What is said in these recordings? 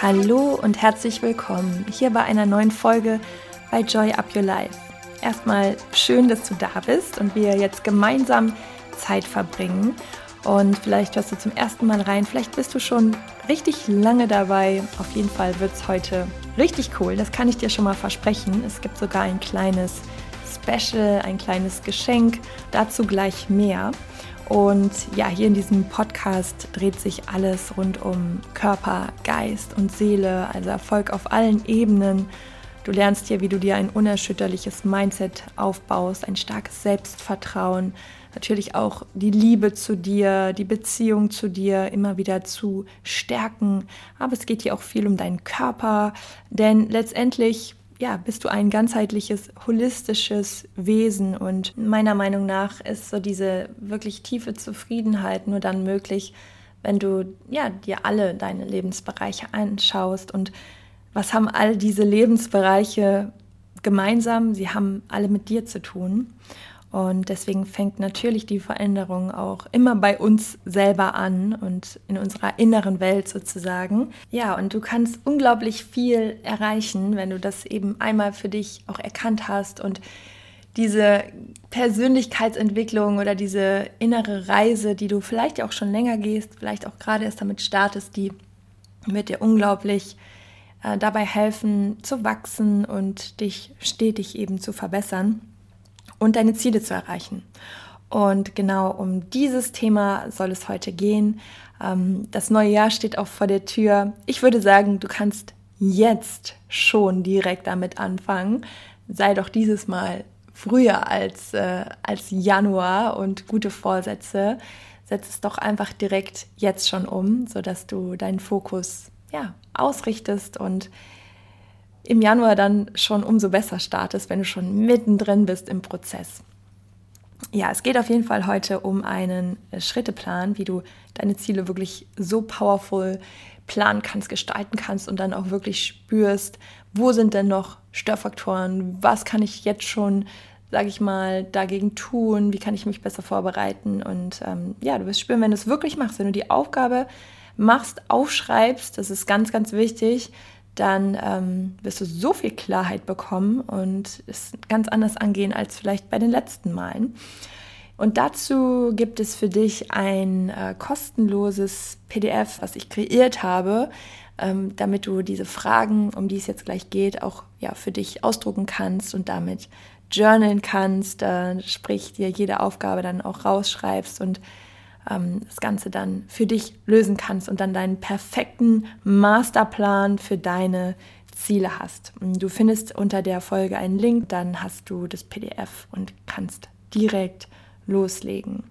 Hallo und herzlich willkommen hier bei einer neuen Folge bei Joy Up Your Life. Erstmal schön, dass du da bist und wir jetzt gemeinsam Zeit verbringen. Und vielleicht hörst du zum ersten Mal rein, vielleicht bist du schon richtig lange dabei. Auf jeden Fall wird es heute richtig cool, das kann ich dir schon mal versprechen. Es gibt sogar ein kleines Special, ein kleines Geschenk, dazu gleich mehr. Und ja, hier in diesem Podcast dreht sich alles rund um Körper, Geist und Seele, also Erfolg auf allen Ebenen. Du lernst hier, wie du dir ein unerschütterliches Mindset aufbaust, ein starkes Selbstvertrauen, natürlich auch die Liebe zu dir, die Beziehung zu dir immer wieder zu stärken. Aber es geht hier auch viel um deinen Körper, denn letztendlich ja, bist du ein ganzheitliches, holistisches Wesen. Und meiner Meinung nach ist so diese wirklich tiefe Zufriedenheit nur dann möglich, wenn du ja, dir alle deine Lebensbereiche anschaust. Und was haben all diese Lebensbereiche gemeinsam? Sie haben alle mit dir zu tun. Und deswegen fängt natürlich die Veränderung auch immer bei uns selber an und in unserer inneren Welt sozusagen. Ja, und du kannst unglaublich viel erreichen, wenn du das eben einmal für dich auch erkannt hast und diese Persönlichkeitsentwicklung oder diese innere Reise, die du vielleicht auch schon länger gehst, vielleicht auch gerade erst damit startest, die wird dir unglaublich äh, dabei helfen zu wachsen und dich stetig eben zu verbessern und deine Ziele zu erreichen. Und genau um dieses Thema soll es heute gehen. Ähm, das neue Jahr steht auch vor der Tür. Ich würde sagen, du kannst jetzt schon direkt damit anfangen. Sei doch dieses Mal früher als, äh, als Januar und gute Vorsätze. Setz es doch einfach direkt jetzt schon um, sodass du deinen Fokus ja, ausrichtest und im Januar dann schon umso besser startest, wenn du schon mittendrin bist im Prozess. Ja, es geht auf jeden Fall heute um einen äh, Schritteplan, wie du deine Ziele wirklich so powerful planen kannst, gestalten kannst und dann auch wirklich spürst, wo sind denn noch Störfaktoren, was kann ich jetzt schon, sage ich mal, dagegen tun, wie kann ich mich besser vorbereiten? Und ähm, ja, du wirst spüren, wenn du es wirklich machst, wenn du die Aufgabe machst, aufschreibst, das ist ganz, ganz wichtig, dann ähm, wirst du so viel Klarheit bekommen und es ganz anders angehen als vielleicht bei den letzten Malen. Und dazu gibt es für dich ein äh, kostenloses PDF, was ich kreiert habe, ähm, damit du diese Fragen, um die es jetzt gleich geht, auch ja, für dich ausdrucken kannst und damit journalen kannst, äh, sprich dir jede Aufgabe dann auch rausschreibst und ähm, das Ganze dann für dich lösen kannst und dann deinen perfekten Masterplan für deine Ziele hast. Du findest unter der Folge einen Link, dann hast du das PDF und kannst direkt loslegen.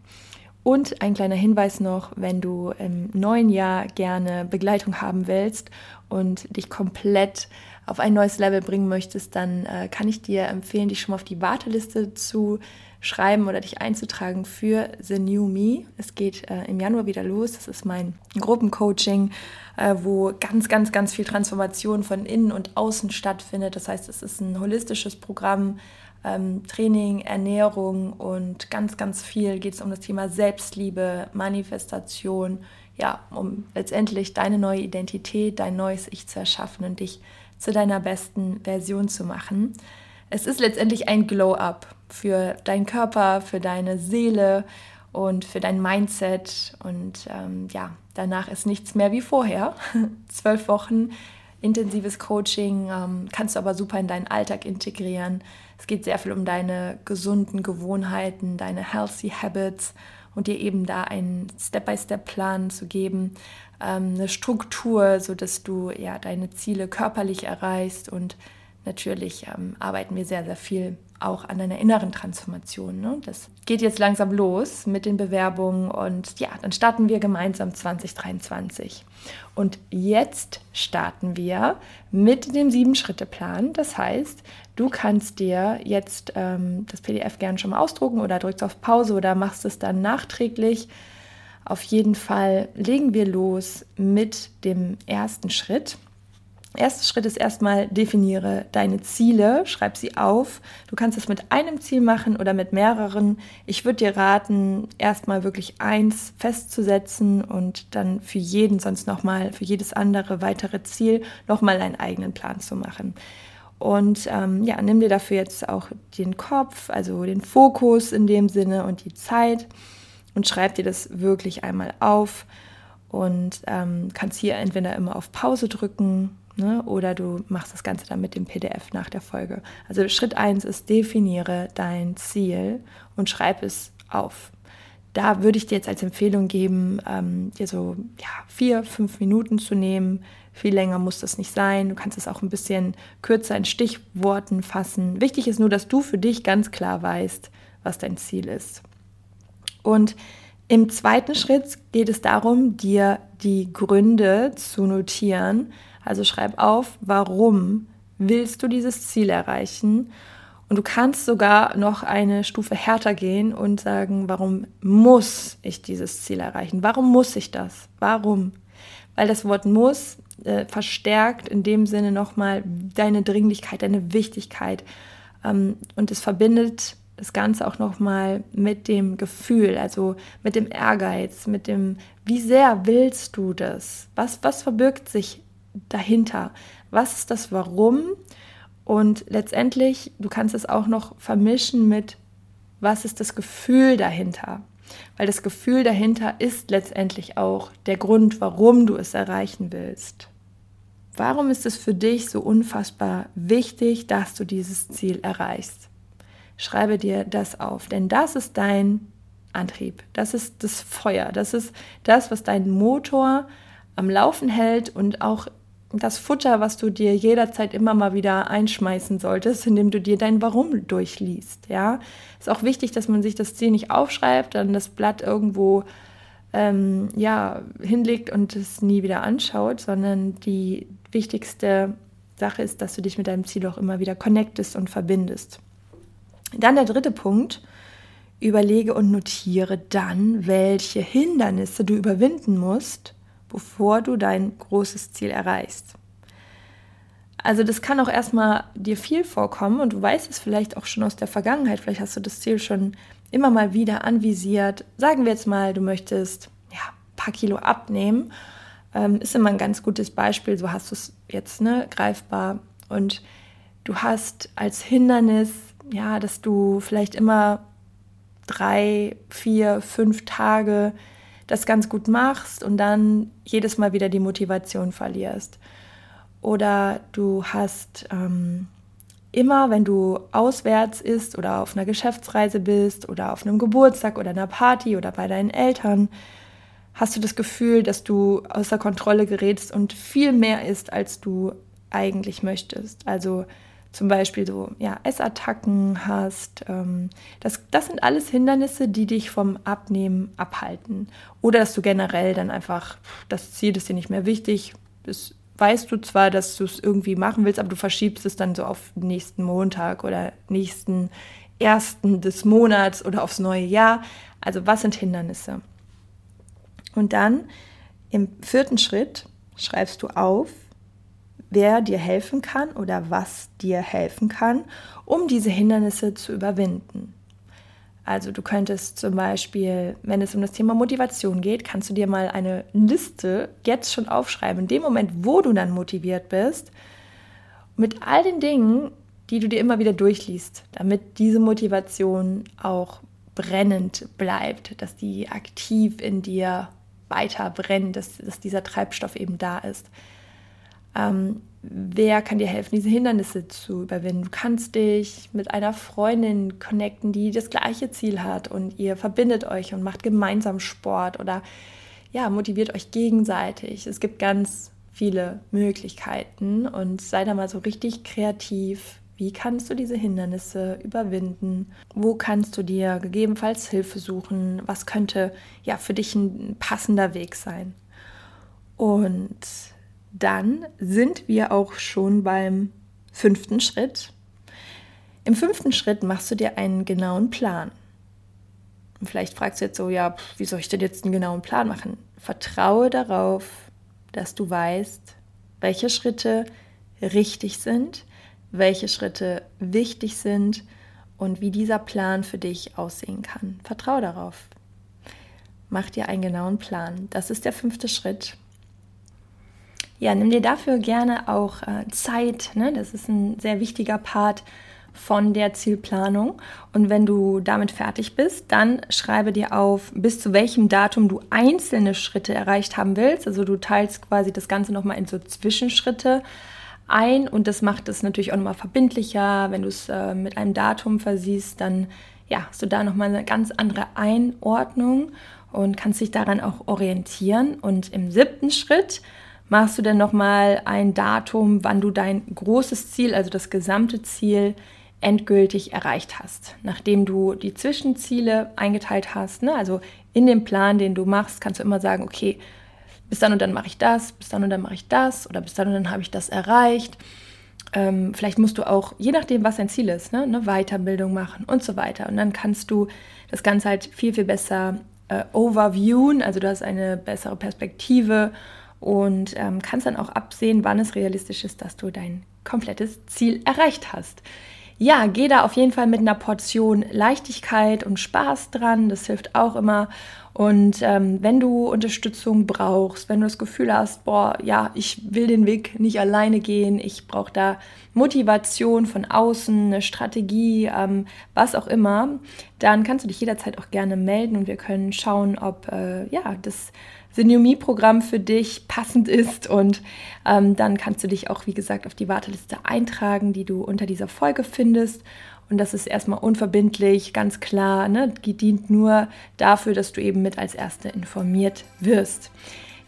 Und ein kleiner Hinweis noch, wenn du im neuen Jahr gerne Begleitung haben willst und dich komplett auf ein neues Level bringen möchtest, dann äh, kann ich dir empfehlen, dich schon mal auf die Warteliste zu schreiben oder dich einzutragen für The New Me. Es geht äh, im Januar wieder los. Das ist mein Gruppencoaching, äh, wo ganz, ganz, ganz viel Transformation von innen und außen stattfindet. Das heißt, es ist ein holistisches Programm, ähm, Training, Ernährung und ganz, ganz viel geht es um das Thema Selbstliebe, Manifestation, ja, um letztendlich deine neue Identität, dein neues Ich zu erschaffen und dich zu deiner besten Version zu machen. Es ist letztendlich ein Glow-up für deinen Körper, für deine Seele und für dein Mindset. Und ähm, ja, danach ist nichts mehr wie vorher. Zwölf Wochen intensives Coaching ähm, kannst du aber super in deinen Alltag integrieren. Es geht sehr viel um deine gesunden Gewohnheiten, deine healthy habits und dir eben da einen Step-by-Step-Plan zu geben, ähm, eine Struktur, sodass du ja deine Ziele körperlich erreichst und natürlich ähm, arbeiten wir sehr, sehr viel auch an deiner inneren Transformation. Ne? Das geht jetzt langsam los mit den Bewerbungen und ja, dann starten wir gemeinsam 2023. Und jetzt starten wir mit dem Sieben-Schritte-Plan. Das heißt, du kannst dir jetzt ähm, das PDF gerne schon mal ausdrucken oder drückst auf Pause oder machst es dann nachträglich. Auf jeden Fall legen wir los mit dem ersten Schritt. Erster Schritt ist erstmal, definiere deine Ziele, schreib sie auf. Du kannst es mit einem Ziel machen oder mit mehreren. Ich würde dir raten, erstmal wirklich eins festzusetzen und dann für jeden sonst nochmal, für jedes andere weitere Ziel nochmal einen eigenen Plan zu machen. Und ähm, ja, nimm dir dafür jetzt auch den Kopf, also den Fokus in dem Sinne und die Zeit und schreib dir das wirklich einmal auf und ähm, kannst hier entweder immer auf Pause drücken Ne? Oder du machst das Ganze dann mit dem PDF nach der Folge. Also Schritt 1 ist, definiere dein Ziel und schreib es auf. Da würde ich dir jetzt als Empfehlung geben, ähm, dir so ja, vier, fünf Minuten zu nehmen. Viel länger muss das nicht sein. Du kannst es auch ein bisschen kürzer in Stichworten fassen. Wichtig ist nur, dass du für dich ganz klar weißt, was dein Ziel ist. Und im zweiten Schritt geht es darum, dir die Gründe zu notieren, also schreib auf, warum willst du dieses Ziel erreichen? Und du kannst sogar noch eine Stufe härter gehen und sagen, warum muss ich dieses Ziel erreichen? Warum muss ich das? Warum? Weil das Wort muss äh, verstärkt in dem Sinne nochmal deine Dringlichkeit, deine Wichtigkeit. Ähm, und es verbindet das Ganze auch nochmal mit dem Gefühl, also mit dem Ehrgeiz, mit dem, wie sehr willst du das? Was, was verbirgt sich dahinter? Was ist das Warum? Und letztendlich, du kannst es auch noch vermischen mit, was ist das Gefühl dahinter? Weil das Gefühl dahinter ist letztendlich auch der Grund, warum du es erreichen willst. Warum ist es für dich so unfassbar wichtig, dass du dieses Ziel erreichst? Schreibe dir das auf, denn das ist dein Antrieb, das ist das Feuer, das ist das, was deinen Motor am Laufen hält und auch das Futter, was du dir jederzeit immer mal wieder einschmeißen solltest, indem du dir dein Warum durchliest. Ja, ist auch wichtig, dass man sich das Ziel nicht aufschreibt, dann das Blatt irgendwo ähm, ja hinlegt und es nie wieder anschaut, sondern die wichtigste Sache ist, dass du dich mit deinem Ziel auch immer wieder connectest und verbindest. Dann der dritte Punkt. Überlege und notiere dann, welche Hindernisse du überwinden musst, bevor du dein großes Ziel erreichst. Also das kann auch erstmal dir viel vorkommen und du weißt es vielleicht auch schon aus der Vergangenheit. Vielleicht hast du das Ziel schon immer mal wieder anvisiert. Sagen wir jetzt mal, du möchtest ja, ein paar Kilo abnehmen. Ähm, ist immer ein ganz gutes Beispiel. So hast du es jetzt ne, greifbar. Und du hast als Hindernis, ja, dass du vielleicht immer drei, vier, fünf Tage das ganz gut machst und dann jedes Mal wieder die Motivation verlierst. Oder du hast ähm, immer, wenn du auswärts isst oder auf einer Geschäftsreise bist oder auf einem Geburtstag oder einer Party oder bei deinen Eltern, hast du das Gefühl, dass du außer Kontrolle gerätst und viel mehr isst, als du eigentlich möchtest. Also zum Beispiel so ja, Essattacken hast. Ähm, das, das sind alles Hindernisse, die dich vom Abnehmen abhalten. Oder dass du generell dann einfach, das Ziel ist dir nicht mehr wichtig, das weißt du zwar, dass du es irgendwie machen willst, aber du verschiebst es dann so auf nächsten Montag oder nächsten ersten des Monats oder aufs neue Jahr. Also was sind Hindernisse? Und dann im vierten Schritt schreibst du auf, wer dir helfen kann oder was dir helfen kann, um diese Hindernisse zu überwinden. Also du könntest zum Beispiel, wenn es um das Thema Motivation geht, kannst du dir mal eine Liste jetzt schon aufschreiben, in dem Moment, wo du dann motiviert bist, mit all den Dingen, die du dir immer wieder durchliest, damit diese Motivation auch brennend bleibt, dass die aktiv in dir weiter brennt, dass, dass dieser Treibstoff eben da ist ähm, wer kann dir helfen, diese Hindernisse zu überwinden. Du kannst dich mit einer Freundin connecten, die das gleiche Ziel hat und ihr verbindet euch und macht gemeinsam Sport oder ja, motiviert euch gegenseitig. Es gibt ganz viele Möglichkeiten und sei da mal so richtig kreativ. Wie kannst du diese Hindernisse überwinden? Wo kannst du dir gegebenenfalls Hilfe suchen? Was könnte ja für dich ein passender Weg sein? Und dann sind wir auch schon beim fünften Schritt. Im fünften Schritt machst du dir einen genauen Plan. Und vielleicht fragst du jetzt so, ja, wie soll ich denn jetzt einen genauen Plan machen? Vertraue darauf, dass du weißt, welche Schritte richtig sind, welche Schritte wichtig sind und wie dieser Plan für dich aussehen kann. Vertrau darauf. Mach dir einen genauen Plan. Das ist der fünfte Schritt. Ja, nimm dir dafür gerne auch äh, Zeit. Ne? Das ist ein sehr wichtiger Part von der Zielplanung. Und wenn du damit fertig bist, dann schreibe dir auf, bis zu welchem Datum du einzelne Schritte erreicht haben willst. Also du teilst quasi das Ganze nochmal in so Zwischenschritte ein und das macht es natürlich auch nochmal verbindlicher. Wenn du es äh, mit einem Datum versiehst, dann ja, hast du da nochmal eine ganz andere Einordnung und kannst dich daran auch orientieren. Und im siebten Schritt machst du dann nochmal ein Datum, wann du dein großes Ziel, also das gesamte Ziel, endgültig erreicht hast. Nachdem du die Zwischenziele eingeteilt hast, ne, also in dem Plan, den du machst, kannst du immer sagen, okay, bis dann und dann mache ich das, bis dann und dann mache ich das oder bis dann und dann habe ich das erreicht. Ähm, vielleicht musst du auch, je nachdem, was dein Ziel ist, ne, eine Weiterbildung machen und so weiter. Und dann kannst du das Ganze halt viel, viel besser äh, overviewen, also du hast eine bessere Perspektive und ähm, kannst dann auch absehen, wann es realistisch ist, dass du dein komplettes Ziel erreicht hast ja, geh da auf jeden Fall mit einer Portion Leichtigkeit und Spaß dran. Das hilft auch immer. Und ähm, wenn du Unterstützung brauchst, wenn du das Gefühl hast, boah, ja, ich will den Weg nicht alleine gehen, ich brauche da Motivation von außen, eine Strategie, ähm, was auch immer, dann kannst du dich jederzeit auch gerne melden und wir können schauen, ob äh, ja, das Synomie-Programm für dich passend ist. Und ähm, dann kannst du dich auch, wie gesagt, auf die Warteliste eintragen, die du unter dieser Folge findest. Und das ist erstmal unverbindlich, ganz klar, ne? dient nur dafür, dass du eben mit als Erste informiert wirst.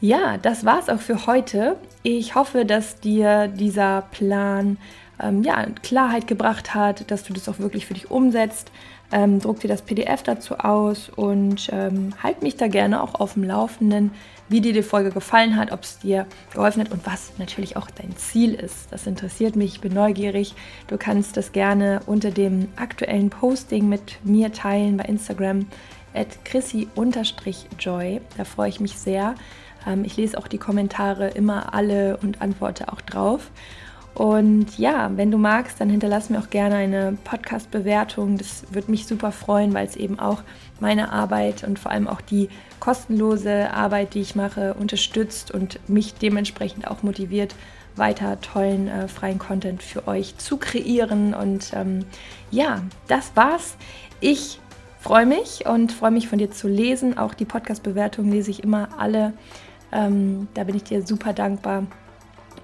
Ja, das war's auch für heute. Ich hoffe, dass dir dieser Plan ähm, ja, Klarheit gebracht hat, dass du das auch wirklich für dich umsetzt. Ähm, druck dir das PDF dazu aus und ähm, halt mich da gerne auch auf dem Laufenden, wie dir die Folge gefallen hat, ob es dir geholfen hat und was natürlich auch dein Ziel ist. Das interessiert mich, ich bin neugierig. Du kannst das gerne unter dem aktuellen Posting mit mir teilen bei Instagram at chrissy-joy. Da freue ich mich sehr. Ähm, ich lese auch die Kommentare immer alle und antworte auch drauf. Und ja, wenn du magst, dann hinterlass mir auch gerne eine Podcast-Bewertung. Das würde mich super freuen, weil es eben auch meine Arbeit und vor allem auch die kostenlose Arbeit, die ich mache, unterstützt und mich dementsprechend auch motiviert, weiter tollen äh, freien Content für euch zu kreieren. Und ähm, ja, das war's. Ich freue mich und freue mich von dir zu lesen. Auch die Podcast-Bewertungen lese ich immer alle. Ähm, da bin ich dir super dankbar.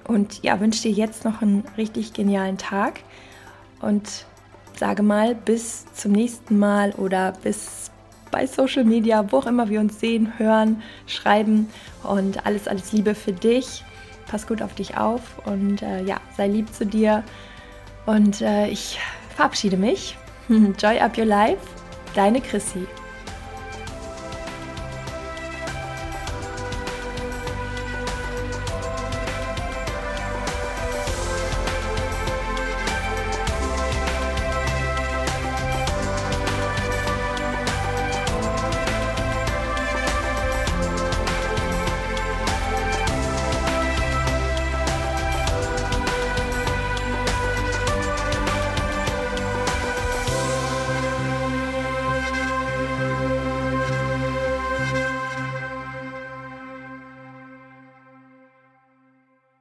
Und ja, wünsche dir jetzt noch einen richtig genialen Tag und sage mal bis zum nächsten Mal oder bis bei Social Media, wo auch immer wir uns sehen, hören, schreiben und alles, alles Liebe für dich. Pass gut auf dich auf und äh, ja, sei lieb zu dir. Und äh, ich verabschiede mich. Joy up your life, deine Chrissy.